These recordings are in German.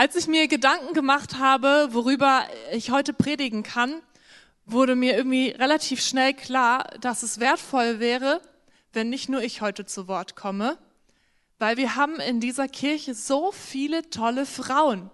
Als ich mir Gedanken gemacht habe, worüber ich heute predigen kann, wurde mir irgendwie relativ schnell klar, dass es wertvoll wäre, wenn nicht nur ich heute zu Wort komme, weil wir haben in dieser Kirche so viele tolle Frauen.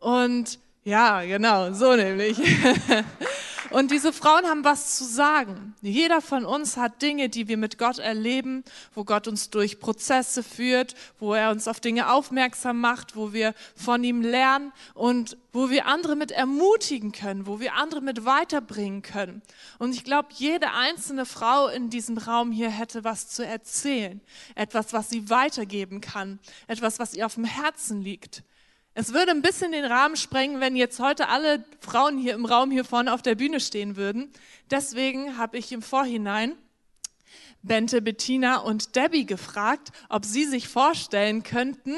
Und ja, genau, so nämlich. Und diese Frauen haben was zu sagen. Jeder von uns hat Dinge, die wir mit Gott erleben, wo Gott uns durch Prozesse führt, wo er uns auf Dinge aufmerksam macht, wo wir von ihm lernen und wo wir andere mit ermutigen können, wo wir andere mit weiterbringen können. Und ich glaube, jede einzelne Frau in diesem Raum hier hätte was zu erzählen, etwas, was sie weitergeben kann, etwas, was ihr auf dem Herzen liegt. Es würde ein bisschen den Rahmen sprengen, wenn jetzt heute alle Frauen hier im Raum hier vorne auf der Bühne stehen würden. Deswegen habe ich im Vorhinein Bente, Bettina und Debbie gefragt, ob sie sich vorstellen könnten,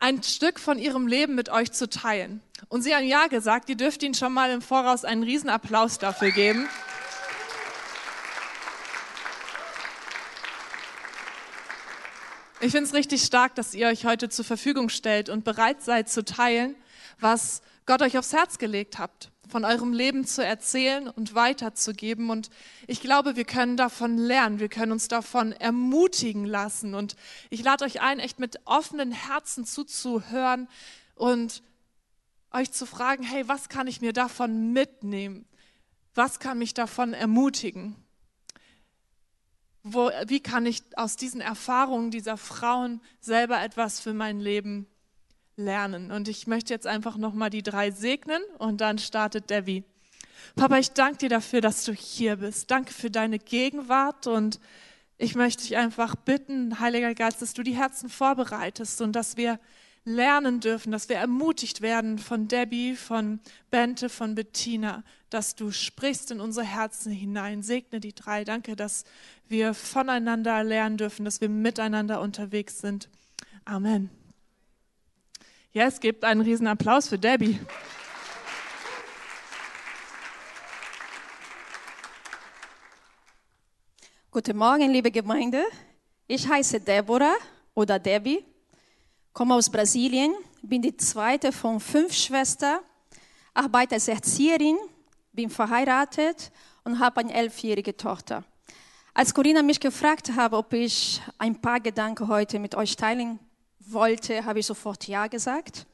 ein Stück von ihrem Leben mit euch zu teilen. Und sie haben ja gesagt, ihr dürft ihnen schon mal im Voraus einen Riesenapplaus dafür geben. Ich finde es richtig stark, dass ihr euch heute zur Verfügung stellt und bereit seid zu teilen, was Gott euch aufs Herz gelegt habt, von eurem Leben zu erzählen und weiterzugeben. Und ich glaube, wir können davon lernen, wir können uns davon ermutigen lassen. Und ich lade euch ein, echt mit offenen Herzen zuzuhören und euch zu fragen, hey, was kann ich mir davon mitnehmen? Was kann mich davon ermutigen? Wo, wie kann ich aus diesen Erfahrungen dieser Frauen selber etwas für mein Leben lernen. Und ich möchte jetzt einfach nochmal die drei segnen und dann startet Debbie. Papa, ich danke dir dafür, dass du hier bist. Danke für deine Gegenwart und ich möchte dich einfach bitten, Heiliger Geist, dass du die Herzen vorbereitest und dass wir lernen dürfen, dass wir ermutigt werden von Debbie, von Bente, von Bettina, dass du sprichst in unsere Herzen hinein. Segne die drei. Danke, dass wir voneinander lernen dürfen, dass wir miteinander unterwegs sind. Amen. Ja, es gibt einen riesen Applaus für Debbie. Guten Morgen, liebe Gemeinde. Ich heiße Deborah oder Debbie komme aus Brasilien, bin die zweite von fünf Schwestern, arbeite als Erzieherin, bin verheiratet und habe eine elfjährige Tochter. Als Corinna mich gefragt habe, ob ich ein paar Gedanken heute mit euch teilen wollte, habe ich sofort Ja gesagt,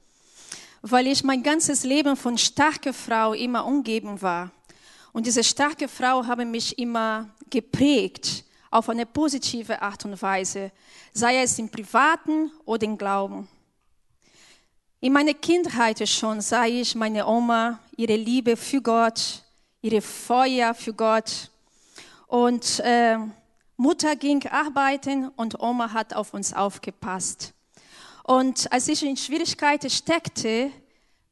weil ich mein ganzes Leben von starker Frau immer umgeben war. Und diese starke Frau habe mich immer geprägt auf eine positive Art und Weise, sei es im Privaten oder im Glauben. In meiner Kindheit schon sah ich meine Oma, ihre Liebe für Gott, ihre Feuer für Gott. Und äh, Mutter ging arbeiten und Oma hat auf uns aufgepasst. Und als ich in Schwierigkeiten steckte,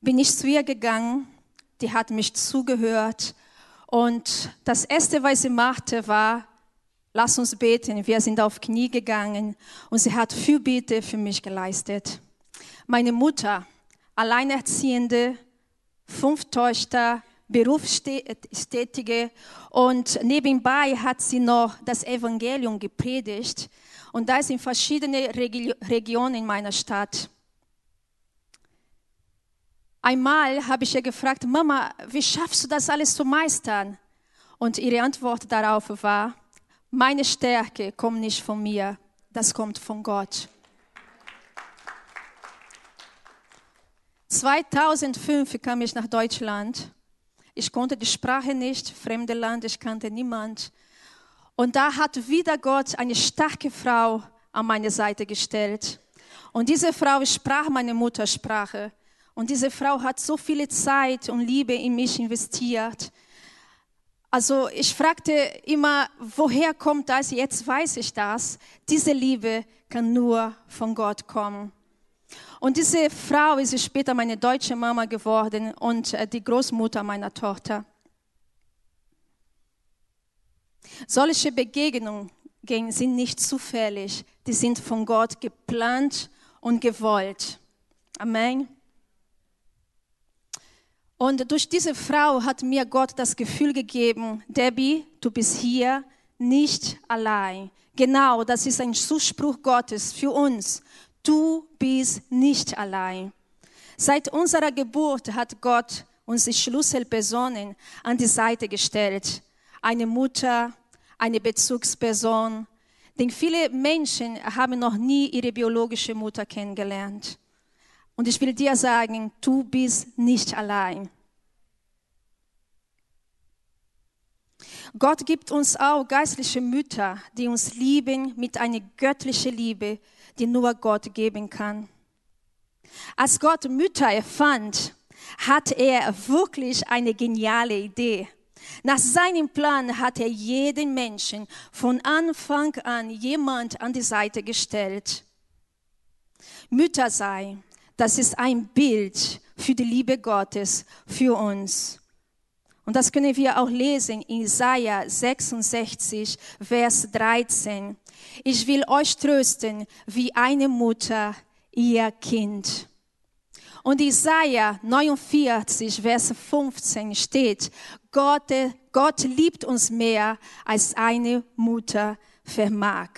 bin ich zu ihr gegangen. Die hat mich zugehört. Und das Erste, was sie machte, war, lass uns beten. Wir sind auf Knie gegangen und sie hat Fürbitte für mich geleistet. Meine Mutter, Alleinerziehende, fünf Töchter, Berufstätige und nebenbei hat sie noch das Evangelium gepredigt und das in verschiedenen Regionen in meiner Stadt. Einmal habe ich ihr gefragt, Mama, wie schaffst du das alles zu meistern? Und ihre Antwort darauf war, meine Stärke kommt nicht von mir, das kommt von Gott. 2005 kam ich nach Deutschland. Ich konnte die Sprache nicht, fremde Land, ich kannte niemand. Und da hat wieder Gott eine starke Frau an meine Seite gestellt. Und diese Frau sprach meine Muttersprache. Und diese Frau hat so viele Zeit und Liebe in mich investiert. Also ich fragte immer, woher kommt das? Jetzt weiß ich das. Diese Liebe kann nur von Gott kommen. Und diese Frau ist später meine deutsche Mama geworden und äh, die Großmutter meiner Tochter. Solche Begegnungen sind nicht zufällig, die sind von Gott geplant und gewollt. Amen. Und durch diese Frau hat mir Gott das Gefühl gegeben, Debbie, du bist hier nicht allein. Genau, das ist ein Zuspruch Gottes für uns. Du bist nicht allein. Seit unserer Geburt hat Gott uns die Schlüsselpersonen an die Seite gestellt. Eine Mutter, eine Bezugsperson. Denn viele Menschen haben noch nie ihre biologische Mutter kennengelernt. Und ich will dir sagen, du bist nicht allein. Gott gibt uns auch geistliche Mütter, die uns lieben mit einer göttlichen Liebe, die nur Gott geben kann. Als Gott Mütter erfand, hat er wirklich eine geniale Idee. Nach seinem Plan hat er jeden Menschen von Anfang an jemand an die Seite gestellt. Mütter sein, das ist ein Bild für die Liebe Gottes für uns. Und das können wir auch lesen in Isaiah 66, Vers 13. Ich will euch trösten wie eine Mutter ihr Kind. Und Isaiah 49, Vers 15 steht, Gott, Gott liebt uns mehr, als eine Mutter vermag.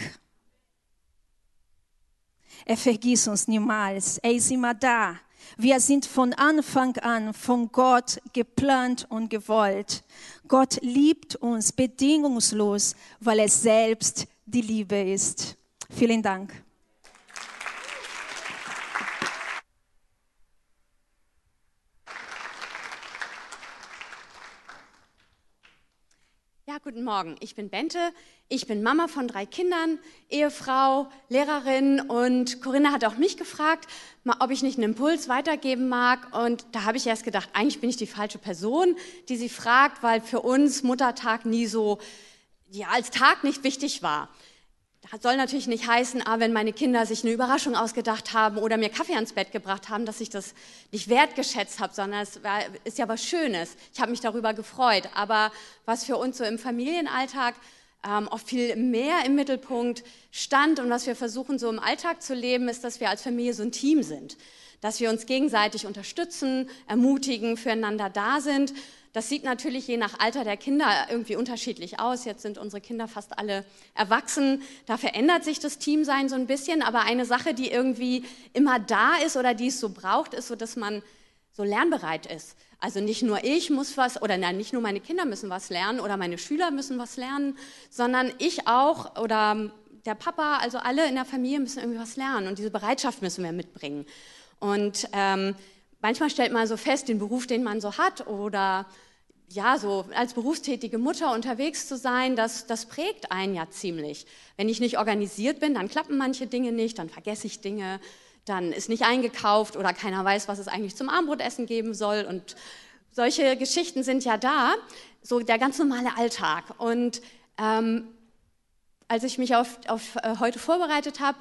Er vergisst uns niemals. Er ist immer da. Wir sind von Anfang an von Gott geplant und gewollt. Gott liebt uns bedingungslos, weil er selbst die Liebe ist. Vielen Dank. Ja, guten Morgen. Ich bin Bente. Ich bin Mama von drei Kindern, Ehefrau, Lehrerin und Corinna hat auch mich gefragt, ob ich nicht einen Impuls weitergeben mag. Und da habe ich erst gedacht, eigentlich bin ich die falsche Person, die sie fragt, weil für uns Muttertag nie so, ja, als Tag nicht wichtig war. Das soll natürlich nicht heißen, ah, wenn meine Kinder sich eine Überraschung ausgedacht haben oder mir Kaffee ans Bett gebracht haben, dass ich das nicht wertgeschätzt habe, sondern es war, ist ja was Schönes. Ich habe mich darüber gefreut. Aber was für uns so im Familienalltag ähm, oft viel mehr im Mittelpunkt stand und was wir versuchen so im Alltag zu leben, ist, dass wir als Familie so ein Team sind, dass wir uns gegenseitig unterstützen, ermutigen, füreinander da sind das sieht natürlich je nach Alter der Kinder irgendwie unterschiedlich aus. Jetzt sind unsere Kinder fast alle erwachsen. Da verändert sich das Teamsein so ein bisschen. Aber eine Sache, die irgendwie immer da ist oder die es so braucht, ist so, dass man so lernbereit ist. Also nicht nur ich muss was, oder nein, nicht nur meine Kinder müssen was lernen oder meine Schüler müssen was lernen, sondern ich auch oder der Papa, also alle in der Familie müssen irgendwie was lernen und diese Bereitschaft müssen wir mitbringen. Und ähm, manchmal stellt man so fest, den Beruf, den man so hat oder ja, so als berufstätige Mutter unterwegs zu sein, das, das prägt einen ja ziemlich. Wenn ich nicht organisiert bin, dann klappen manche Dinge nicht, dann vergesse ich Dinge, dann ist nicht eingekauft oder keiner weiß, was es eigentlich zum Abendbrotessen geben soll. Und solche Geschichten sind ja da, so der ganz normale Alltag. Und ähm, als ich mich auf, auf äh, heute vorbereitet habe,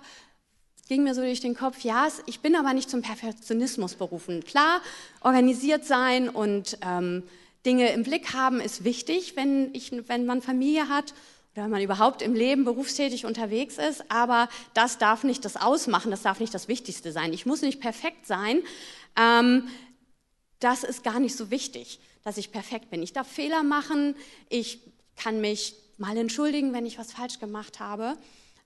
ging mir so durch den Kopf, ja, ich bin aber nicht zum Perfektionismus berufen. Klar, organisiert sein und ähm, Dinge im Blick haben ist wichtig, wenn, ich, wenn man Familie hat oder wenn man überhaupt im Leben berufstätig unterwegs ist, aber das darf nicht das Ausmachen, das darf nicht das Wichtigste sein. Ich muss nicht perfekt sein. Ähm, das ist gar nicht so wichtig, dass ich perfekt bin. Ich darf Fehler machen, ich kann mich mal entschuldigen, wenn ich was falsch gemacht habe.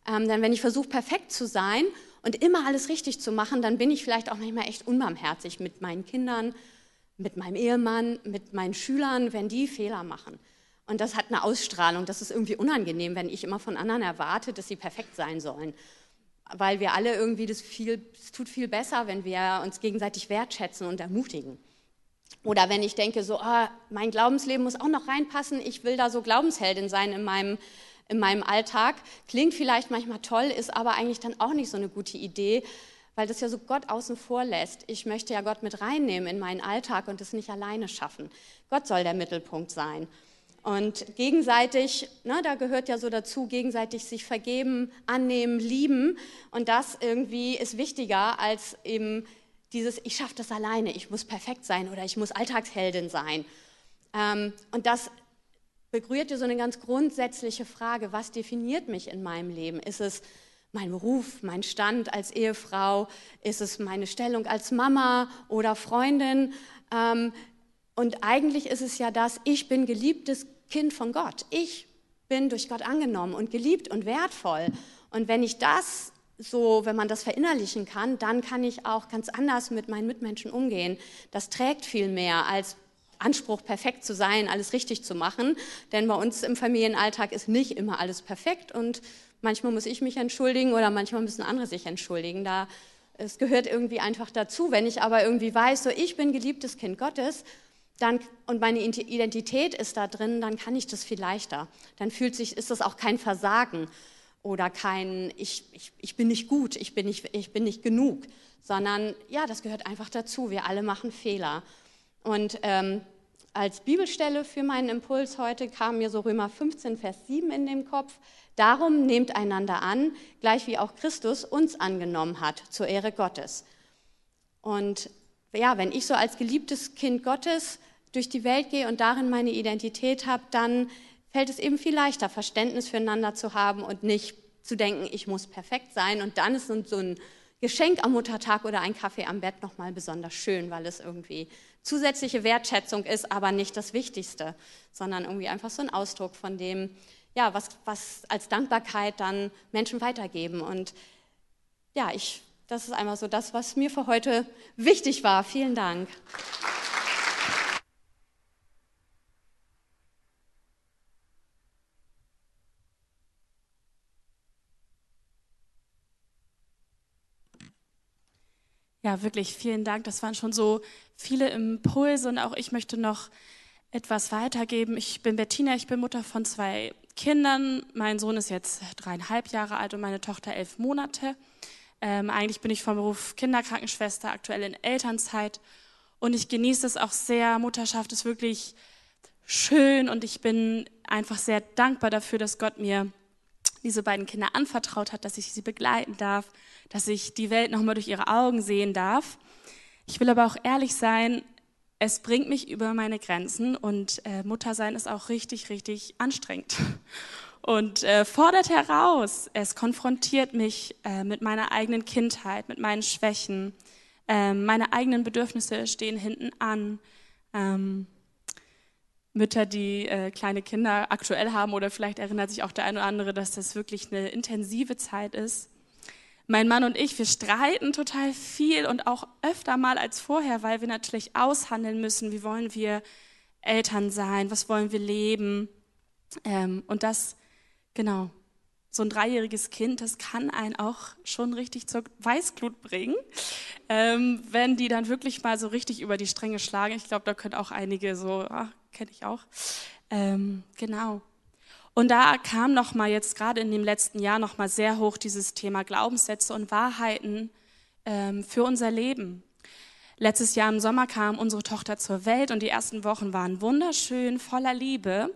Ähm, denn wenn ich versuche, perfekt zu sein und immer alles richtig zu machen, dann bin ich vielleicht auch manchmal echt unbarmherzig mit meinen Kindern, mit meinem Ehemann, mit meinen Schülern, wenn die Fehler machen. Und das hat eine Ausstrahlung, das ist irgendwie unangenehm, wenn ich immer von anderen erwarte, dass sie perfekt sein sollen. Weil wir alle irgendwie das viel, es tut viel besser, wenn wir uns gegenseitig wertschätzen und ermutigen. Oder wenn ich denke, so, oh, mein Glaubensleben muss auch noch reinpassen, ich will da so Glaubensheldin sein in meinem, in meinem Alltag. Klingt vielleicht manchmal toll, ist aber eigentlich dann auch nicht so eine gute Idee, weil das ja so Gott außen vor lässt. Ich möchte ja Gott mit reinnehmen in meinen Alltag und es nicht alleine schaffen. Gott soll der Mittelpunkt sein. Und gegenseitig, ne, da gehört ja so dazu, gegenseitig sich vergeben, annehmen, lieben. Und das irgendwie ist wichtiger als eben dieses, ich schaffe das alleine, ich muss perfekt sein oder ich muss Alltagsheldin sein. Ähm, und das berührt dir so eine ganz grundsätzliche Frage, was definiert mich in meinem Leben? Ist es mein Beruf, mein Stand als Ehefrau? Ist es meine Stellung als Mama oder Freundin? Ähm, und eigentlich ist es ja das, ich bin geliebtes Kind von Gott. Ich bin durch Gott angenommen und geliebt und wertvoll. Und wenn ich das so, wenn man das verinnerlichen kann, dann kann ich auch ganz anders mit meinen Mitmenschen umgehen. Das trägt viel mehr als Anspruch, perfekt zu sein, alles richtig zu machen. Denn bei uns im Familienalltag ist nicht immer alles perfekt und manchmal muss ich mich entschuldigen oder manchmal müssen andere sich entschuldigen. Da, es gehört irgendwie einfach dazu. Wenn ich aber irgendwie weiß, so ich bin geliebtes Kind Gottes dann, und meine Identität ist da drin, dann kann ich das viel leichter. Dann fühlt sich, ist das auch kein Versagen oder kein, ich, ich, ich bin nicht gut, ich bin nicht, ich bin nicht genug, sondern ja, das gehört einfach dazu. Wir alle machen Fehler. Und ähm, als Bibelstelle für meinen Impuls heute kam mir so Römer 15, Vers 7 in den Kopf. Darum nehmt einander an, gleich wie auch Christus uns angenommen hat, zur Ehre Gottes. Und ja, wenn ich so als geliebtes Kind Gottes durch die Welt gehe und darin meine Identität habe, dann fällt es eben viel leichter, Verständnis füreinander zu haben und nicht zu denken, ich muss perfekt sein. Und dann ist so ein Geschenk am Muttertag oder ein Kaffee am Bett nochmal besonders schön, weil es irgendwie zusätzliche Wertschätzung ist, aber nicht das Wichtigste, sondern irgendwie einfach so ein Ausdruck von dem, ja, was, was als Dankbarkeit dann Menschen weitergeben. Und ja, ich, das ist einmal so das, was mir für heute wichtig war. Vielen Dank. Ja, wirklich vielen Dank. Das waren schon so viele Impulse und auch ich möchte noch etwas weitergeben. Ich bin Bettina, ich bin Mutter von zwei Kindern. Mein Sohn ist jetzt dreieinhalb Jahre alt und meine Tochter elf Monate. Ähm, eigentlich bin ich vom Beruf Kinderkrankenschwester, aktuell in Elternzeit und ich genieße es auch sehr. Mutterschaft ist wirklich schön und ich bin einfach sehr dankbar dafür, dass Gott mir diese beiden Kinder anvertraut hat, dass ich sie begleiten darf, dass ich die Welt nochmal durch ihre Augen sehen darf. Ich will aber auch ehrlich sein, es bringt mich über meine Grenzen und äh, Muttersein ist auch richtig, richtig anstrengend und äh, fordert heraus. Es konfrontiert mich äh, mit meiner eigenen Kindheit, mit meinen Schwächen. Ähm, meine eigenen Bedürfnisse stehen hinten an. Ähm, Mütter, die äh, kleine Kinder aktuell haben oder vielleicht erinnert sich auch der eine oder andere, dass das wirklich eine intensive Zeit ist. Mein Mann und ich, wir streiten total viel und auch öfter mal als vorher, weil wir natürlich aushandeln müssen, wie wollen wir Eltern sein, was wollen wir leben. Ähm, und das, genau, so ein dreijähriges Kind, das kann einen auch schon richtig zur Weißglut bringen, ähm, wenn die dann wirklich mal so richtig über die Stränge schlagen. Ich glaube, da können auch einige so, ach, kenne ich auch. Ähm, genau. Und da kam noch mal jetzt gerade in dem letzten Jahr noch mal sehr hoch dieses Thema Glaubenssätze und Wahrheiten ähm, für unser Leben. Letztes Jahr im Sommer kam unsere Tochter zur Welt und die ersten Wochen waren wunderschön, voller Liebe.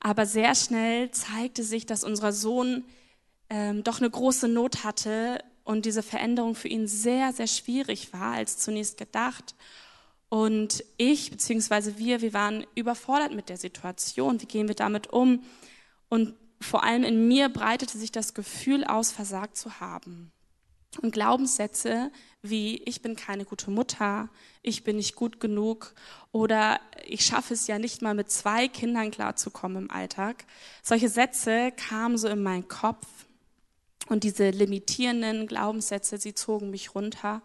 Aber sehr schnell zeigte sich, dass unser Sohn ähm, doch eine große Not hatte und diese Veränderung für ihn sehr, sehr schwierig war als zunächst gedacht. Und ich, beziehungsweise wir, wir waren überfordert mit der Situation. Wie gehen wir damit um? Und vor allem in mir breitete sich das Gefühl aus, versagt zu haben. Und Glaubenssätze wie ich bin keine gute Mutter, ich bin nicht gut genug oder ich schaffe es ja nicht mal mit zwei Kindern klarzukommen im Alltag. Solche Sätze kamen so in meinen Kopf und diese limitierenden Glaubenssätze, sie zogen mich runter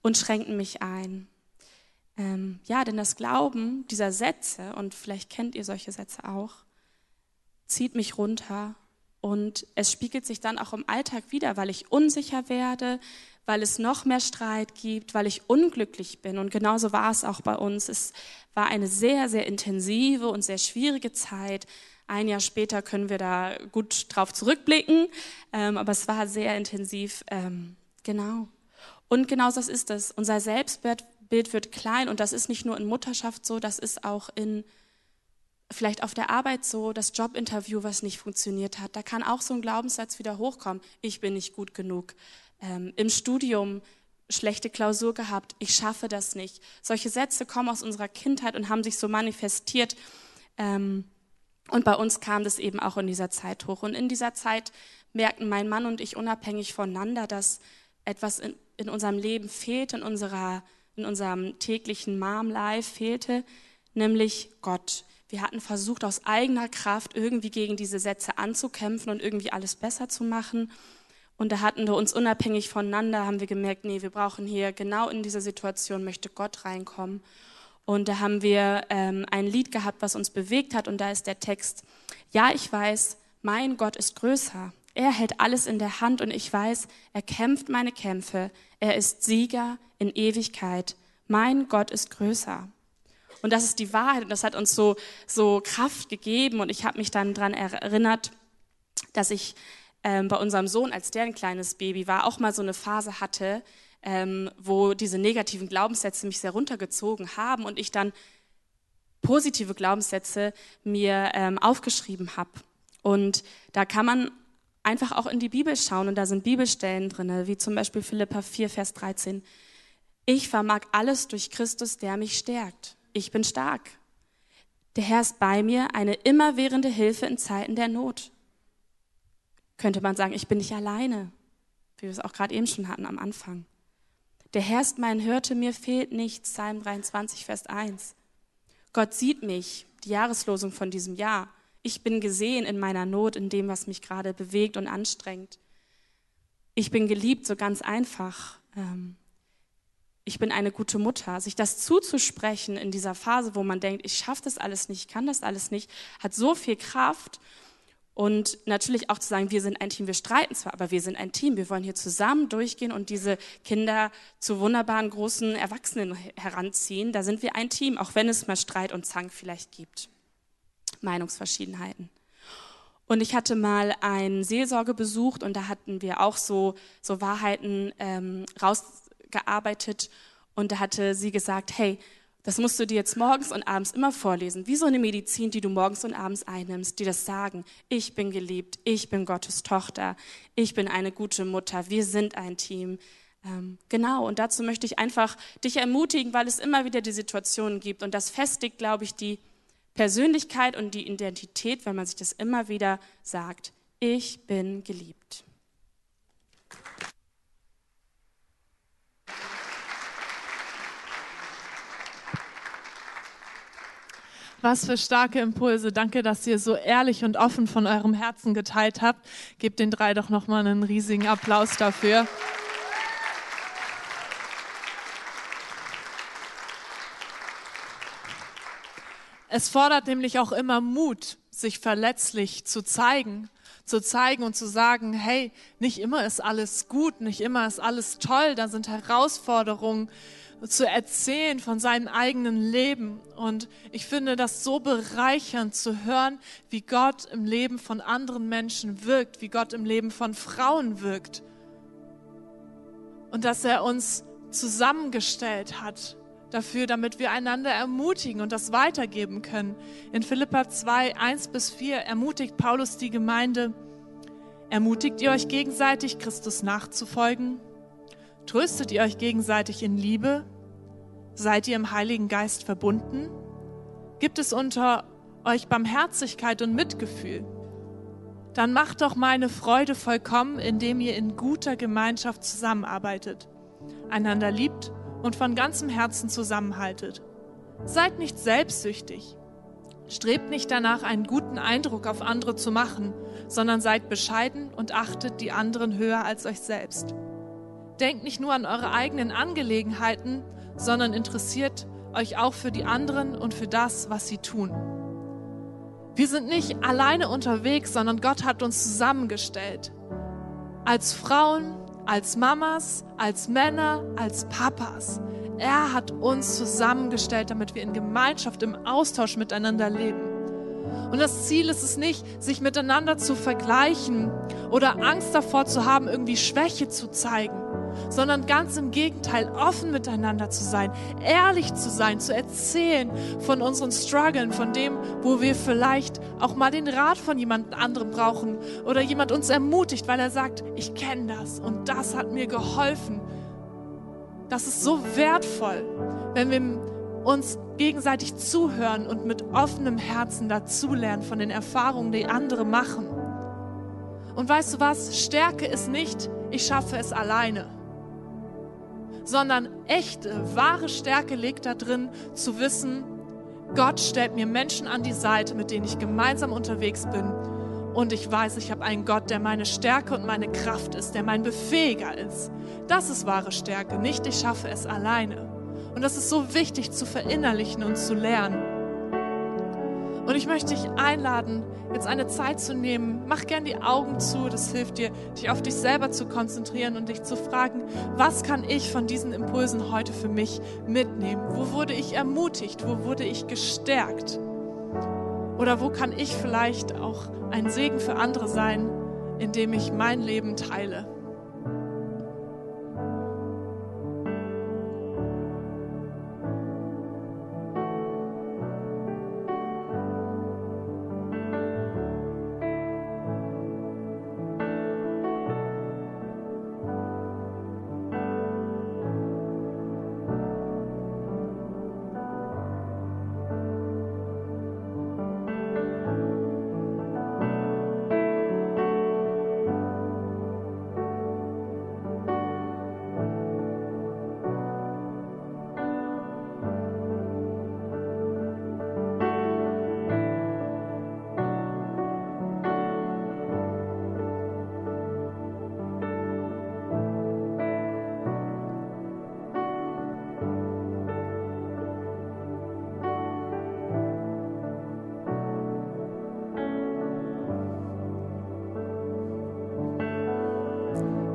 und schränkten mich ein. Ähm, ja, denn das Glauben dieser Sätze, und vielleicht kennt ihr solche Sätze auch, zieht mich runter und es spiegelt sich dann auch im Alltag wieder, weil ich unsicher werde, weil es noch mehr Streit gibt, weil ich unglücklich bin. Und genauso war es auch bei uns. Es war eine sehr, sehr intensive und sehr schwierige Zeit. Ein Jahr später können wir da gut drauf zurückblicken, ähm, aber es war sehr intensiv. Ähm, genau. Und genau das ist es. Unser Selbstwert Bild wird klein und das ist nicht nur in Mutterschaft so, das ist auch in vielleicht auf der Arbeit so, das Jobinterview, was nicht funktioniert hat. Da kann auch so ein Glaubenssatz wieder hochkommen. Ich bin nicht gut genug. Ähm, Im Studium schlechte Klausur gehabt. Ich schaffe das nicht. Solche Sätze kommen aus unserer Kindheit und haben sich so manifestiert. Ähm, und bei uns kam das eben auch in dieser Zeit hoch. Und in dieser Zeit merkten mein Mann und ich unabhängig voneinander, dass etwas in, in unserem Leben fehlt, in unserer in unserem täglichen Mom-Life fehlte, nämlich Gott. Wir hatten versucht, aus eigener Kraft irgendwie gegen diese Sätze anzukämpfen und irgendwie alles besser zu machen. Und da hatten wir uns unabhängig voneinander, haben wir gemerkt, nee, wir brauchen hier genau in dieser Situation, möchte Gott reinkommen. Und da haben wir ähm, ein Lied gehabt, was uns bewegt hat. Und da ist der Text, ja, ich weiß, mein Gott ist größer. Er hält alles in der Hand und ich weiß, er kämpft meine Kämpfe. Er ist Sieger in Ewigkeit. Mein Gott ist größer. Und das ist die Wahrheit und das hat uns so, so Kraft gegeben. Und ich habe mich dann daran erinnert, dass ich ähm, bei unserem Sohn, als der ein kleines Baby war, auch mal so eine Phase hatte, ähm, wo diese negativen Glaubenssätze mich sehr runtergezogen haben und ich dann positive Glaubenssätze mir ähm, aufgeschrieben habe. Und da kann man einfach auch in die Bibel schauen und da sind Bibelstellen drin, wie zum Beispiel Philippa 4, Vers 13. Ich vermag alles durch Christus, der mich stärkt. Ich bin stark. Der Herr ist bei mir, eine immerwährende Hilfe in Zeiten der Not. Könnte man sagen, ich bin nicht alleine, wie wir es auch gerade eben schon hatten am Anfang. Der Herr ist mein Hirte, mir fehlt nichts, Psalm 23, Vers 1. Gott sieht mich, die Jahreslosung von diesem Jahr. Ich bin gesehen in meiner Not, in dem, was mich gerade bewegt und anstrengt. Ich bin geliebt, so ganz einfach. Ähm, ich bin eine gute Mutter. Sich das zuzusprechen in dieser Phase, wo man denkt, ich schaffe das alles nicht, ich kann das alles nicht, hat so viel Kraft. Und natürlich auch zu sagen, wir sind ein Team, wir streiten zwar, aber wir sind ein Team. Wir wollen hier zusammen durchgehen und diese Kinder zu wunderbaren großen Erwachsenen heranziehen. Da sind wir ein Team, auch wenn es mal Streit und Zank vielleicht gibt. Meinungsverschiedenheiten. Und ich hatte mal einen Seelsorge besucht und da hatten wir auch so, so Wahrheiten ähm, rausgearbeitet. Und da hatte sie gesagt, hey, das musst du dir jetzt morgens und abends immer vorlesen, wie so eine Medizin, die du morgens und abends einnimmst, die das sagen, ich bin geliebt, ich bin Gottes Tochter, ich bin eine gute Mutter, wir sind ein Team. Ähm, genau, und dazu möchte ich einfach dich ermutigen, weil es immer wieder die Situationen gibt und das festigt, glaube ich, die Persönlichkeit und die Identität, wenn man sich das immer wieder sagt, ich bin geliebt. Was für starke Impulse. Danke, dass ihr so ehrlich und offen von eurem Herzen geteilt habt. Gebt den drei doch nochmal einen riesigen Applaus dafür. Es fordert nämlich auch immer Mut, sich verletzlich zu zeigen, zu zeigen und zu sagen, hey, nicht immer ist alles gut, nicht immer ist alles toll, da sind Herausforderungen zu erzählen von seinem eigenen Leben. Und ich finde das so bereichernd zu hören, wie Gott im Leben von anderen Menschen wirkt, wie Gott im Leben von Frauen wirkt. Und dass er uns zusammengestellt hat dafür, damit wir einander ermutigen und das weitergeben können. In Philippa 2, 1 bis 4 ermutigt Paulus die Gemeinde, ermutigt ihr euch gegenseitig, Christus nachzufolgen? Tröstet ihr euch gegenseitig in Liebe? Seid ihr im Heiligen Geist verbunden? Gibt es unter euch Barmherzigkeit und Mitgefühl? Dann macht doch meine Freude vollkommen, indem ihr in guter Gemeinschaft zusammenarbeitet, einander liebt und von ganzem Herzen zusammenhaltet. Seid nicht selbstsüchtig. Strebt nicht danach, einen guten Eindruck auf andere zu machen, sondern seid bescheiden und achtet die anderen höher als euch selbst. Denkt nicht nur an eure eigenen Angelegenheiten, sondern interessiert euch auch für die anderen und für das, was sie tun. Wir sind nicht alleine unterwegs, sondern Gott hat uns zusammengestellt. Als Frauen, als Mamas, als Männer, als Papas. Er hat uns zusammengestellt, damit wir in Gemeinschaft, im Austausch miteinander leben. Und das Ziel ist es nicht, sich miteinander zu vergleichen oder Angst davor zu haben, irgendwie Schwäche zu zeigen sondern ganz im Gegenteil, offen miteinander zu sein, ehrlich zu sein, zu erzählen von unseren Struggeln, von dem, wo wir vielleicht auch mal den Rat von jemand anderem brauchen oder jemand uns ermutigt, weil er sagt, ich kenne das und das hat mir geholfen. Das ist so wertvoll, wenn wir uns gegenseitig zuhören und mit offenem Herzen dazulernen von den Erfahrungen, die andere machen. Und weißt du was? Stärke ist nicht, ich schaffe es alleine sondern echte, wahre Stärke liegt da drin, zu wissen, Gott stellt mir Menschen an die Seite, mit denen ich gemeinsam unterwegs bin. Und ich weiß, ich habe einen Gott, der meine Stärke und meine Kraft ist, der mein Befähiger ist. Das ist wahre Stärke, nicht ich schaffe es alleine. Und das ist so wichtig zu verinnerlichen und zu lernen. Und ich möchte dich einladen, jetzt eine Zeit zu nehmen. Mach gern die Augen zu. Das hilft dir, dich auf dich selber zu konzentrieren und dich zu fragen, was kann ich von diesen Impulsen heute für mich mitnehmen? Wo wurde ich ermutigt? Wo wurde ich gestärkt? Oder wo kann ich vielleicht auch ein Segen für andere sein, indem ich mein Leben teile?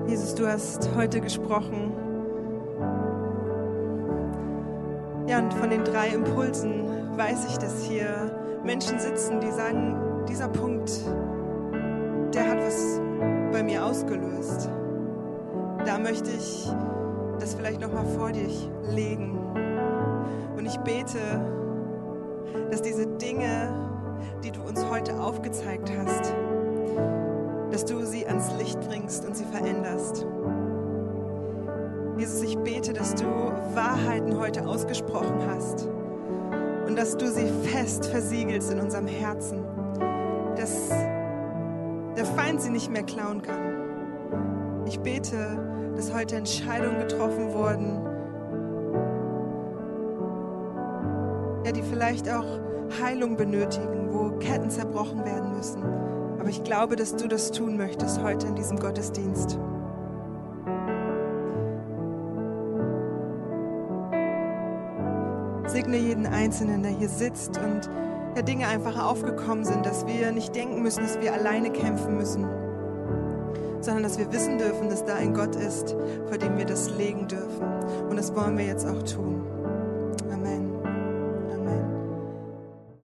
Jesus, du hast heute gesprochen. Ja, und von den drei Impulsen weiß ich, dass hier Menschen sitzen, die sagen, dieser Punkt, der hat was bei mir ausgelöst. Da möchte ich das vielleicht noch mal vor dich legen. Und ich bete, dass diese Dinge, die du uns heute aufgezeigt hast, dass du sie ans Licht bringst und sie veränderst. Jesus, ich bete, dass du Wahrheiten heute ausgesprochen hast und dass du sie fest versiegelst in unserem Herzen, dass der Feind sie nicht mehr klauen kann. Ich bete, dass heute Entscheidungen getroffen wurden, ja, die vielleicht auch Heilung benötigen, wo Ketten zerbrochen werden müssen. Aber ich glaube, dass du das tun möchtest heute in diesem Gottesdienst. Segne jeden Einzelnen, der hier sitzt und der Dinge einfach aufgekommen sind, dass wir nicht denken müssen, dass wir alleine kämpfen müssen, sondern dass wir wissen dürfen, dass da ein Gott ist, vor dem wir das legen dürfen. Und das wollen wir jetzt auch tun.